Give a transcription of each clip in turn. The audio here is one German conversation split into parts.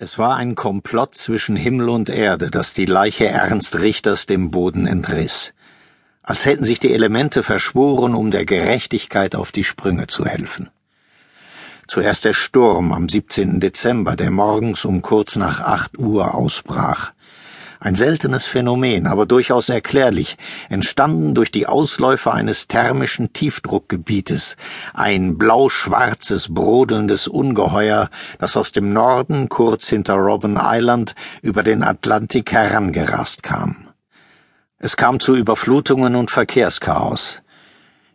Es war ein Komplott zwischen Himmel und Erde, das die Leiche Ernst Richters dem Boden entriss. Als hätten sich die Elemente verschworen, um der Gerechtigkeit auf die Sprünge zu helfen. Zuerst der Sturm am 17. Dezember, der morgens um kurz nach acht Uhr ausbrach. Ein seltenes Phänomen, aber durchaus erklärlich, entstanden durch die Ausläufer eines thermischen Tiefdruckgebietes, ein blau-schwarzes, brodelndes Ungeheuer, das aus dem Norden kurz hinter Robben Island über den Atlantik herangerast kam. Es kam zu Überflutungen und Verkehrschaos.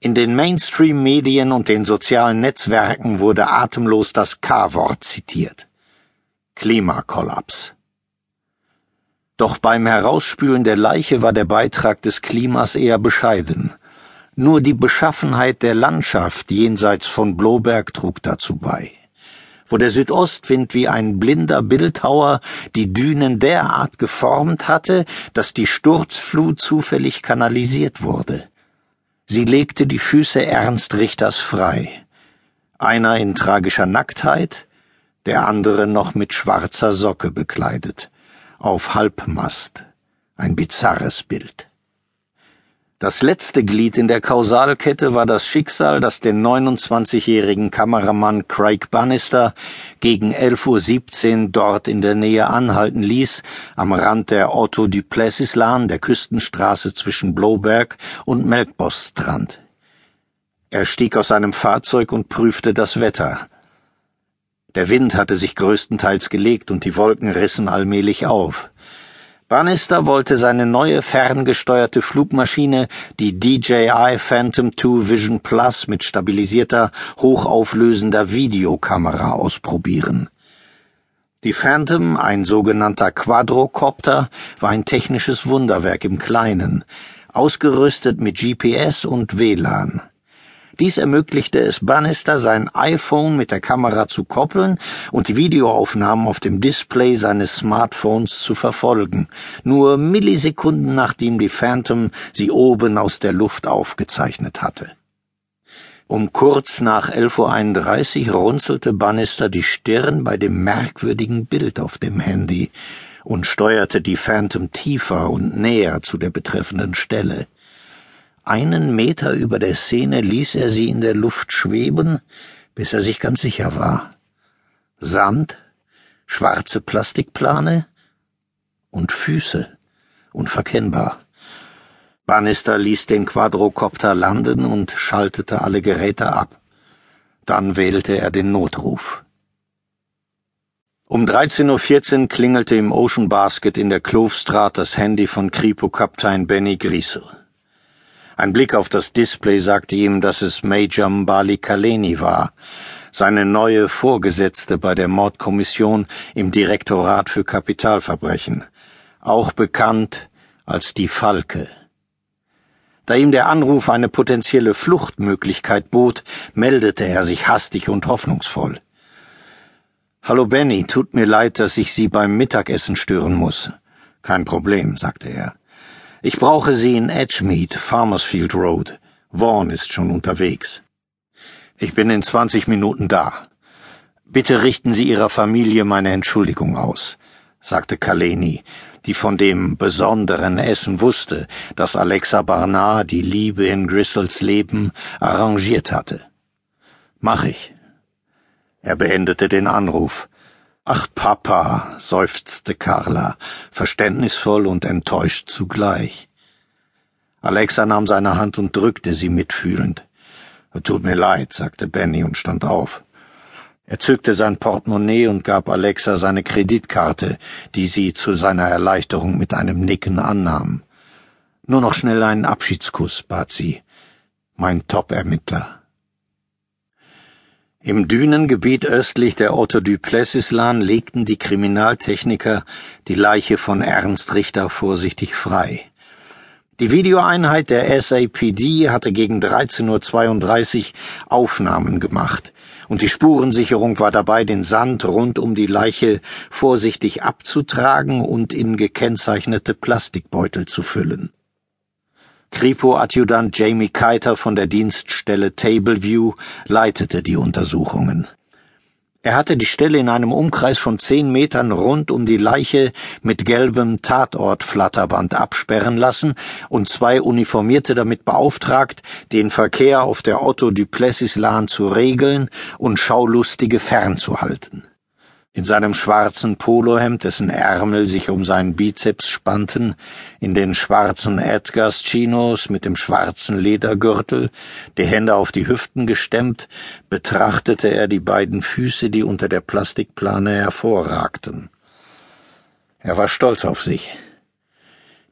In den Mainstream-Medien und den sozialen Netzwerken wurde atemlos das K-Wort zitiert. Klimakollaps. Doch beim Herausspülen der Leiche war der Beitrag des Klimas eher bescheiden. Nur die Beschaffenheit der Landschaft jenseits von Bloberg trug dazu bei. Wo der Südostwind wie ein blinder Bildhauer die Dünen derart geformt hatte, dass die Sturzflut zufällig kanalisiert wurde. Sie legte die Füße Ernst Richters frei. Einer in tragischer Nacktheit, der andere noch mit schwarzer Socke bekleidet auf Halbmast. Ein bizarres Bild. Das letzte Glied in der Kausalkette war das Schicksal, das den 29-jährigen Kameramann Craig Bannister gegen 11.17 Uhr dort in der Nähe anhalten ließ, am Rand der Otto Duplessis Lahn, der Küstenstraße zwischen Blowberg und Melkbosstrand. Er stieg aus seinem Fahrzeug und prüfte das Wetter. Der Wind hatte sich größtenteils gelegt und die Wolken rissen allmählich auf. Bannister wollte seine neue ferngesteuerte Flugmaschine, die DJI Phantom 2 Vision Plus mit stabilisierter, hochauflösender Videokamera ausprobieren. Die Phantom, ein sogenannter Quadrocopter, war ein technisches Wunderwerk im Kleinen, ausgerüstet mit GPS und WLAN. Dies ermöglichte es Bannister, sein iPhone mit der Kamera zu koppeln und die Videoaufnahmen auf dem Display seines Smartphones zu verfolgen, nur Millisekunden nachdem die Phantom sie oben aus der Luft aufgezeichnet hatte. Um kurz nach 11.31 Uhr runzelte Bannister die Stirn bei dem merkwürdigen Bild auf dem Handy und steuerte die Phantom tiefer und näher zu der betreffenden Stelle. Einen Meter über der Szene ließ er sie in der Luft schweben, bis er sich ganz sicher war. Sand, schwarze Plastikplane und Füße, unverkennbar. Bannister ließ den Quadrocopter landen und schaltete alle Geräte ab. Dann wählte er den Notruf. Um 13.14 Uhr klingelte im Ocean Basket in der Klofstraat das Handy von Kripo-Kaptein Benny Griesel. Ein Blick auf das Display sagte ihm, dass es Major Mbali Kaleni war, seine neue Vorgesetzte bei der Mordkommission im Direktorat für Kapitalverbrechen, auch bekannt als die Falke. Da ihm der Anruf eine potenzielle Fluchtmöglichkeit bot, meldete er sich hastig und hoffnungsvoll. Hallo Benny, tut mir leid, dass ich Sie beim Mittagessen stören muss. Kein Problem, sagte er. Ich brauche Sie in Edgemead, Farmersfield Road. Vaughan ist schon unterwegs. Ich bin in zwanzig Minuten da. Bitte richten Sie Ihrer Familie meine Entschuldigung aus, sagte Kaleni, die von dem besonderen Essen wusste, das Alexa Barnard die Liebe in Grissels Leben arrangiert hatte. Mach ich. Er beendete den Anruf. Ach, Papa, seufzte Carla, verständnisvoll und enttäuscht zugleich. Alexa nahm seine Hand und drückte sie mitfühlend. Tut mir leid, sagte Benny und stand auf. Er zückte sein Portemonnaie und gab Alexa seine Kreditkarte, die sie zu seiner Erleichterung mit einem Nicken annahm. Nur noch schnell einen Abschiedskuss, bat sie. Mein Top-Ermittler. Im Dünengebiet östlich der Otto Duplessis-Lahn legten die Kriminaltechniker die Leiche von Ernst Richter vorsichtig frei. Die Videoeinheit der SAPD hatte gegen 13.32 Uhr Aufnahmen gemacht, und die Spurensicherung war dabei, den Sand rund um die Leiche vorsichtig abzutragen und in gekennzeichnete Plastikbeutel zu füllen. Kripo-Adjutant Jamie Keiter von der Dienststelle Tableview leitete die Untersuchungen. Er hatte die Stelle in einem Umkreis von zehn Metern rund um die Leiche mit gelbem Tatortflatterband absperren lassen und zwei Uniformierte damit beauftragt, den Verkehr auf der Otto Duplessis Lahn zu regeln und Schaulustige fernzuhalten. In seinem schwarzen Polohemd, dessen Ärmel sich um seinen Bizeps spannten, in den schwarzen Edgars Chinos mit dem schwarzen Ledergürtel, die Hände auf die Hüften gestemmt, betrachtete er die beiden Füße, die unter der Plastikplane hervorragten. Er war stolz auf sich.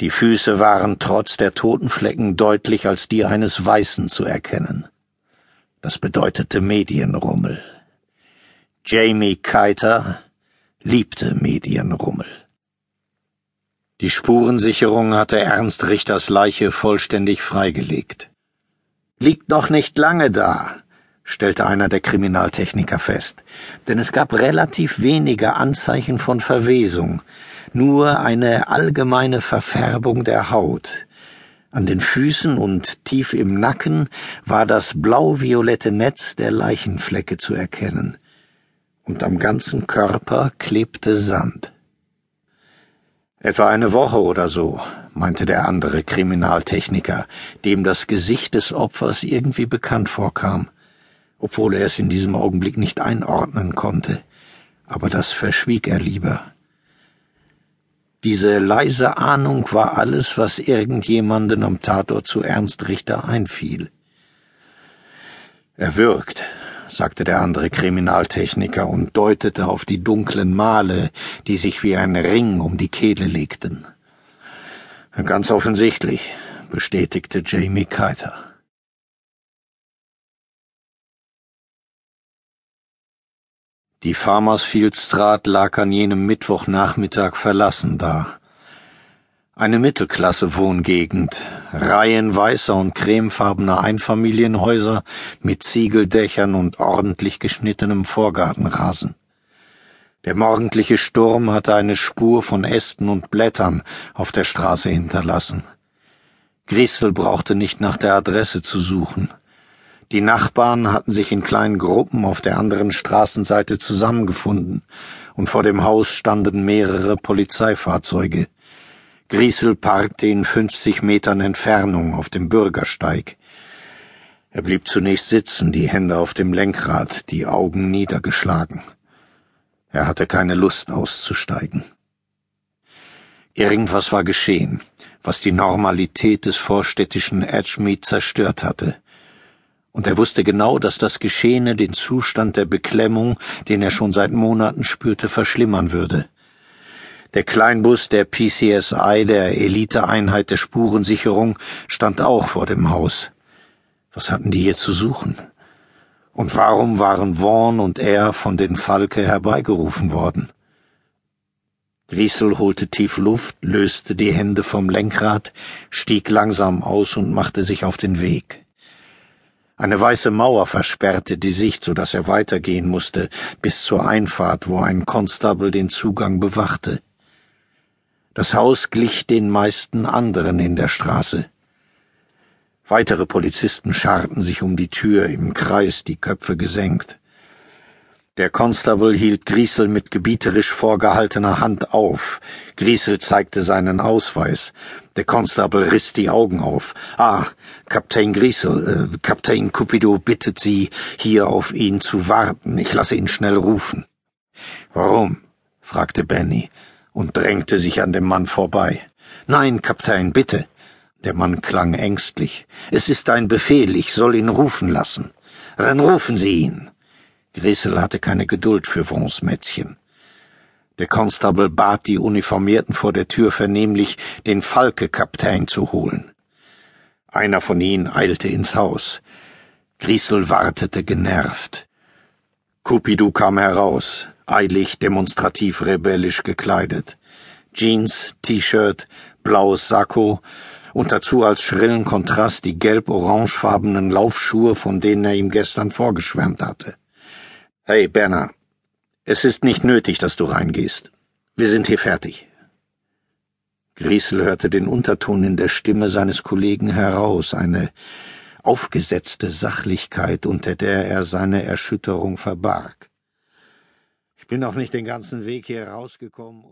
Die Füße waren trotz der Totenflecken deutlich als die eines Weißen zu erkennen. Das bedeutete Medienrummel. Jamie Keiter liebte Medienrummel. Die Spurensicherung hatte Ernst Richters Leiche vollständig freigelegt. Liegt noch nicht lange da, stellte einer der Kriminaltechniker fest, denn es gab relativ wenige Anzeichen von Verwesung, nur eine allgemeine Verfärbung der Haut. An den Füßen und tief im Nacken war das blau-violette Netz der Leichenflecke zu erkennen und am ganzen Körper klebte Sand. Etwa eine Woche oder so, meinte der andere Kriminaltechniker, dem das Gesicht des Opfers irgendwie bekannt vorkam, obwohl er es in diesem Augenblick nicht einordnen konnte, aber das verschwieg er lieber. Diese leise Ahnung war alles, was irgendjemanden am Tatort zu Ernst Richter einfiel. Er würgt, sagte der andere Kriminaltechniker und deutete auf die dunklen Male, die sich wie ein Ring um die Kehle legten. Ganz offensichtlich, bestätigte Jamie Keiter. Die Farmersfield Straat lag an jenem Mittwochnachmittag verlassen da eine Mittelklasse-Wohngegend, Reihen weißer und cremefarbener Einfamilienhäuser mit Ziegeldächern und ordentlich geschnittenem Vorgartenrasen. Der morgendliche Sturm hatte eine Spur von Ästen und Blättern auf der Straße hinterlassen. Grisel brauchte nicht nach der Adresse zu suchen. Die Nachbarn hatten sich in kleinen Gruppen auf der anderen Straßenseite zusammengefunden, und vor dem Haus standen mehrere Polizeifahrzeuge. Griesel parkte in fünfzig Metern Entfernung auf dem Bürgersteig. Er blieb zunächst sitzen, die Hände auf dem Lenkrad, die Augen niedergeschlagen. Er hatte keine Lust auszusteigen. Irgendwas war geschehen, was die Normalität des vorstädtischen Edgemead zerstört hatte. Und er wusste genau, dass das Geschehene den Zustand der Beklemmung, den er schon seit Monaten spürte, verschlimmern würde. Der Kleinbus der PCSI, der Eliteeinheit der Spurensicherung, stand auch vor dem Haus. Was hatten die hier zu suchen? Und warum waren Vaughn und er von den Falke herbeigerufen worden? Griesel holte tief Luft, löste die Hände vom Lenkrad, stieg langsam aus und machte sich auf den Weg. Eine weiße Mauer versperrte die Sicht, so dass er weitergehen musste, bis zur Einfahrt, wo ein Constable den Zugang bewachte. Das Haus glich den meisten anderen in der Straße. Weitere Polizisten scharten sich um die Tür im Kreis, die Köpfe gesenkt. Der Constable hielt Griesel mit gebieterisch vorgehaltener Hand auf. Griesel zeigte seinen Ausweis. Der Constable riss die Augen auf. Ah, Kapitän Griesel, äh, Kapitän Cupido bittet Sie, hier auf ihn zu warten. Ich lasse ihn schnell rufen. Warum? fragte Benny und drängte sich an dem Mann vorbei. Nein, Kapitän, bitte. Der Mann klang ängstlich. Es ist ein Befehl, ich soll ihn rufen lassen. Dann rufen Sie ihn. Grissel hatte keine Geduld für Vons Mätzchen. Der Constable bat die Uniformierten vor der Tür vernehmlich, den Falke-Kapitän zu holen. Einer von ihnen eilte ins Haus. Grissel wartete genervt. Cupido kam heraus eilig demonstrativ rebellisch gekleidet. Jeans, T-Shirt, blaues Sakko und dazu als schrillen Kontrast die gelb-orangefarbenen Laufschuhe, von denen er ihm gestern vorgeschwärmt hatte. Hey, Berner, es ist nicht nötig, dass du reingehst. Wir sind hier fertig. Griesel hörte den Unterton in der Stimme seines Kollegen heraus, eine aufgesetzte Sachlichkeit, unter der er seine Erschütterung verbarg. Bin auch nicht den ganzen Weg hier rausgekommen.